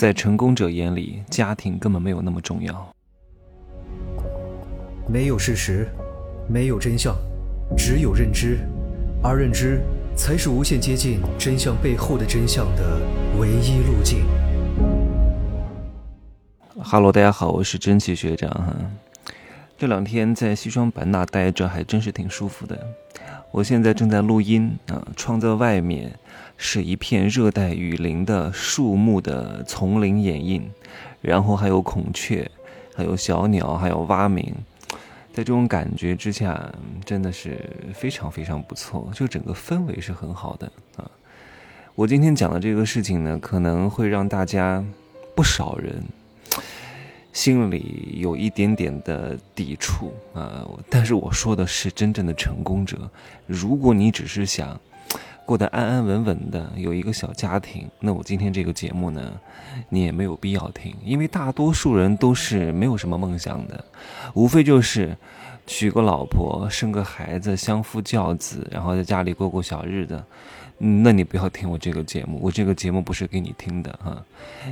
在成功者眼里，家庭根本没有那么重要。没有事实，没有真相，只有认知，而认知才是无限接近真相背后的真相的唯一路径。哈喽，大家好，我是真奇学长哈。这两天在西双版纳待着，还真是挺舒服的。我现在正在录音啊，窗在外面是一片热带雨林的树木的丛林掩映，然后还有孔雀，还有小鸟，还有蛙鸣。在这种感觉之下，真的是非常非常不错，就整个氛围是很好的啊。我今天讲的这个事情呢，可能会让大家不少人 心里有一点点的抵触啊。但是我说的是真正的成功者，如果你只是想。过得安安稳稳的，有一个小家庭，那我今天这个节目呢，你也没有必要听，因为大多数人都是没有什么梦想的，无非就是娶个老婆，生个孩子，相夫教子，然后在家里过过小日子。那你不要听我这个节目，我这个节目不是给你听的啊。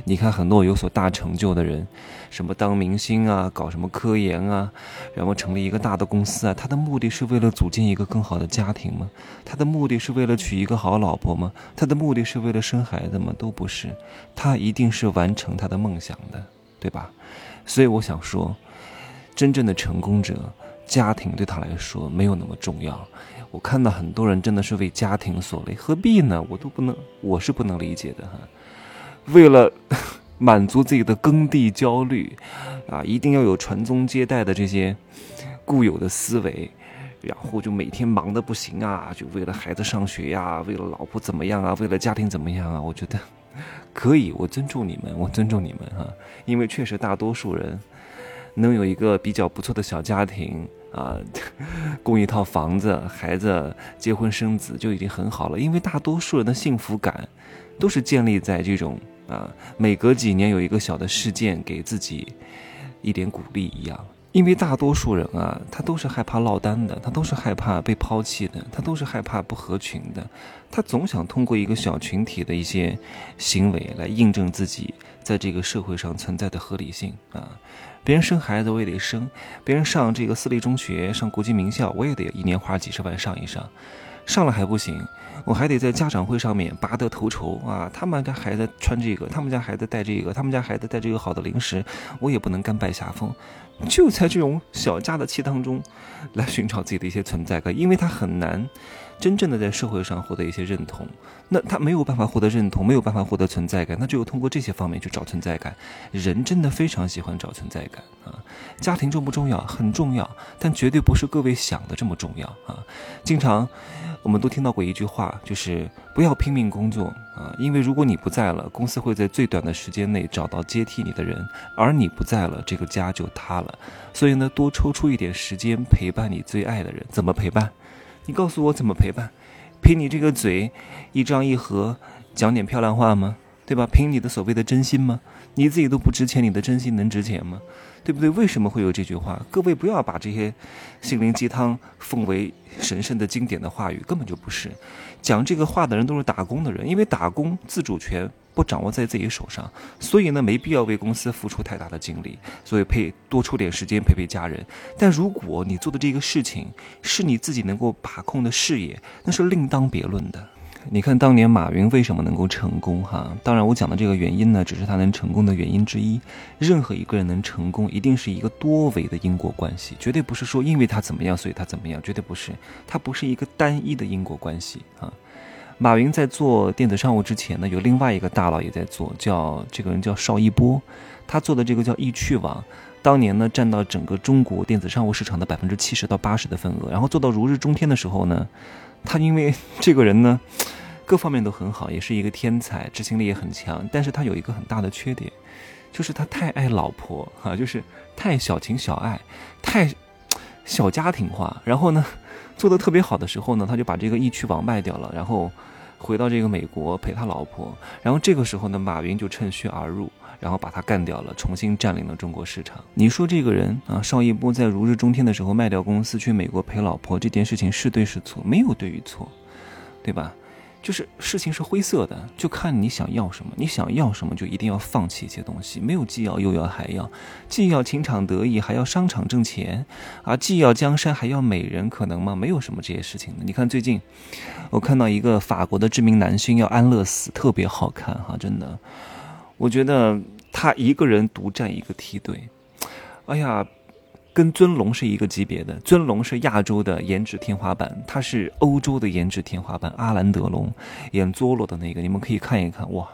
你看很多有所大成就的人，什么当明星啊，搞什么科研啊，然后成立一个大的公司啊，他的目的是为了组建一个更好的家庭吗？他的目的是为了娶一个好老婆吗？他的目的是为了生孩子吗？都不是，他一定是完成他的梦想的，对吧？所以我想说，真正的成功者，家庭对他来说没有那么重要。我看到很多人真的是为家庭所累，何必呢？我都不能，我是不能理解的哈。为了 满足自己的耕地焦虑，啊，一定要有传宗接代的这些固有的思维，然后就每天忙得不行啊，就为了孩子上学呀，为了老婆怎么样啊，为了家庭怎么样啊？我觉得可以，我尊重你们，我尊重你们哈，因为确实大多数人能有一个比较不错的小家庭。啊，供一套房子，孩子结婚生子就已经很好了。因为大多数人的幸福感，都是建立在这种啊，每隔几年有一个小的事件给自己一点鼓励一样。因为大多数人啊，他都是害怕落单的，他都是害怕被抛弃的，他都是害怕不合群的，他总想通过一个小群体的一些行为来印证自己在这个社会上存在的合理性啊。别人生孩子我也得生，别人上这个私立中学、上国际名校，我也得一年花几十万上一上，上了还不行，我还得在家长会上面拔得头筹啊！他们家孩子穿这个，他们家孩子带这个，他们家孩子带这个好的零食，我也不能甘拜下风，就在这种小家的气当中，来寻找自己的一些存在感，因为他很难。真正的在社会上获得一些认同，那他没有办法获得认同，没有办法获得存在感，那只有通过这些方面去找存在感。人真的非常喜欢找存在感啊！家庭重不重要？很重要，但绝对不是各位想的这么重要啊！经常我们都听到过一句话，就是不要拼命工作啊，因为如果你不在了，公司会在最短的时间内找到接替你的人，而你不在了，这个家就塌了。所以呢，多抽出一点时间陪伴你最爱的人，怎么陪伴？你告诉我怎么陪伴？凭你这个嘴，一张一合，讲点漂亮话吗？对吧？凭你的所谓的真心吗？你自己都不值钱，你的真心能值钱吗？对不对？为什么会有这句话？各位不要把这些心灵鸡汤奉为神圣的经典的话语，根本就不是。讲这个话的人都是打工的人，因为打工自主权。不掌握在自己手上，所以呢，没必要为公司付出太大的精力，所以陪多出点时间陪陪家人。但如果你做的这个事情是你自己能够把控的事业，那是另当别论的。你看当年马云为什么能够成功？哈，当然我讲的这个原因呢，只是他能成功的原因之一。任何一个人能成功，一定是一个多维的因果关系，绝对不是说因为他怎么样，所以他怎么样，绝对不是。他不是一个单一的因果关系啊。马云在做电子商务之前呢，有另外一个大佬也在做，叫这个人叫邵一波，他做的这个叫易趣网，当年呢占到整个中国电子商务市场的百分之七十到八十的份额，然后做到如日中天的时候呢，他因为这个人呢，各方面都很好，也是一个天才，执行力也很强，但是他有一个很大的缺点，就是他太爱老婆 哈，就是太小情小爱，太 小家庭化，然后呢。做的特别好的时候呢，他就把这个易趣网卖掉了，然后回到这个美国陪他老婆。然后这个时候呢，马云就趁虚而入，然后把他干掉了，重新占领了中国市场。你说这个人啊，邵逸波在如日中天的时候卖掉公司去美国陪老婆，这件事情是对是错？没有对与错，对吧？就是事情是灰色的，就看你想要什么。你想要什么，就一定要放弃一些东西。没有既要又要还要，既要情场得意，还要商场挣钱，啊，既要江山还要美人，可能吗？没有什么这些事情的。你看最近，我看到一个法国的知名男星要安乐死，特别好看哈，真的。我觉得他一个人独占一个梯队，哎呀。跟尊龙是一个级别的，尊龙是亚洲的颜值天花板，他是欧洲的颜值天花板。阿兰德龙演佐罗的那个，你们可以看一看，哇，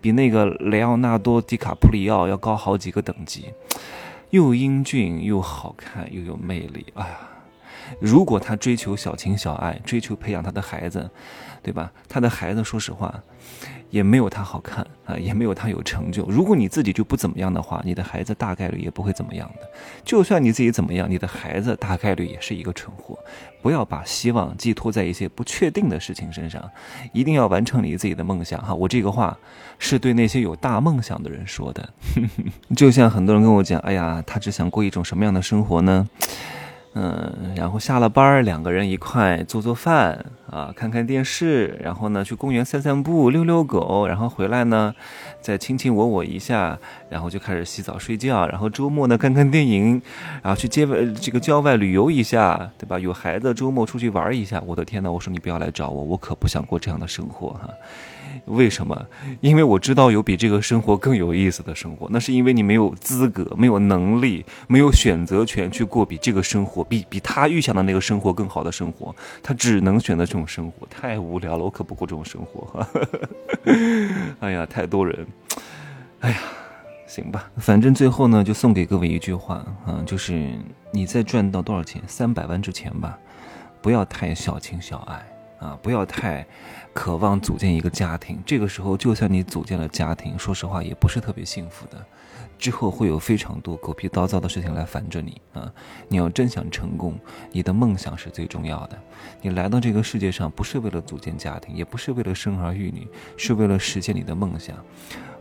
比那个雷奥纳多·迪卡普里奥要高好几个等级，又英俊又好看又有魅力，哎呀。如果他追求小情小爱，追求培养他的孩子，对吧？他的孩子说实话，也没有他好看啊，也没有他有成就。如果你自己就不怎么样的话，你的孩子大概率也不会怎么样的。就算你自己怎么样，你的孩子大概率也是一个蠢货。不要把希望寄托在一些不确定的事情身上，一定要完成你自己的梦想哈。我这个话是对那些有大梦想的人说的。就像很多人跟我讲，哎呀，他只想过一种什么样的生活呢？嗯，然后下了班，两个人一块做做饭啊，看看电视，然后呢去公园散散步、遛遛狗，然后回来呢再亲亲我我一下，然后就开始洗澡睡觉，然后周末呢看看电影，然后去街外这个郊外旅游一下，对吧？有孩子周末出去玩一下。我的天呐，我说你不要来找我，我可不想过这样的生活哈。为什么？因为我知道有比这个生活更有意思的生活。那是因为你没有资格、没有能力、没有选择权去过比这个生活、比比他预想的那个生活更好的生活。他只能选择这种生活，太无聊了。我可不过这种生活。哎呀，太多人。哎呀，行吧，反正最后呢，就送给各位一句话啊，就是你在赚到多少钱，三百万之前吧，不要太小情小爱。啊，不要太渴望组建一个家庭。这个时候，就算你组建了家庭，说实话也不是特别幸福的。之后会有非常多狗屁叨糟的事情来烦着你啊！你要真想成功，你的梦想是最重要的。你来到这个世界上，不是为了组建家庭，也不是为了生儿育女，是为了实现你的梦想。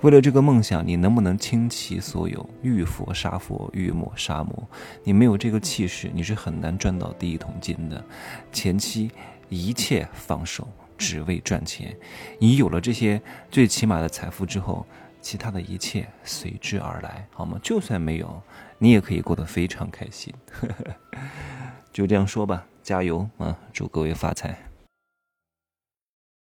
为了这个梦想，你能不能倾其所有，遇佛杀佛，遇魔杀魔？你没有这个气势，你是很难赚到第一桶金的。前期。一切放手，只为赚钱。你有了这些最起码的财富之后，其他的一切随之而来，好吗？就算没有，你也可以过得非常开心。就这样说吧，加油啊！祝各位发财。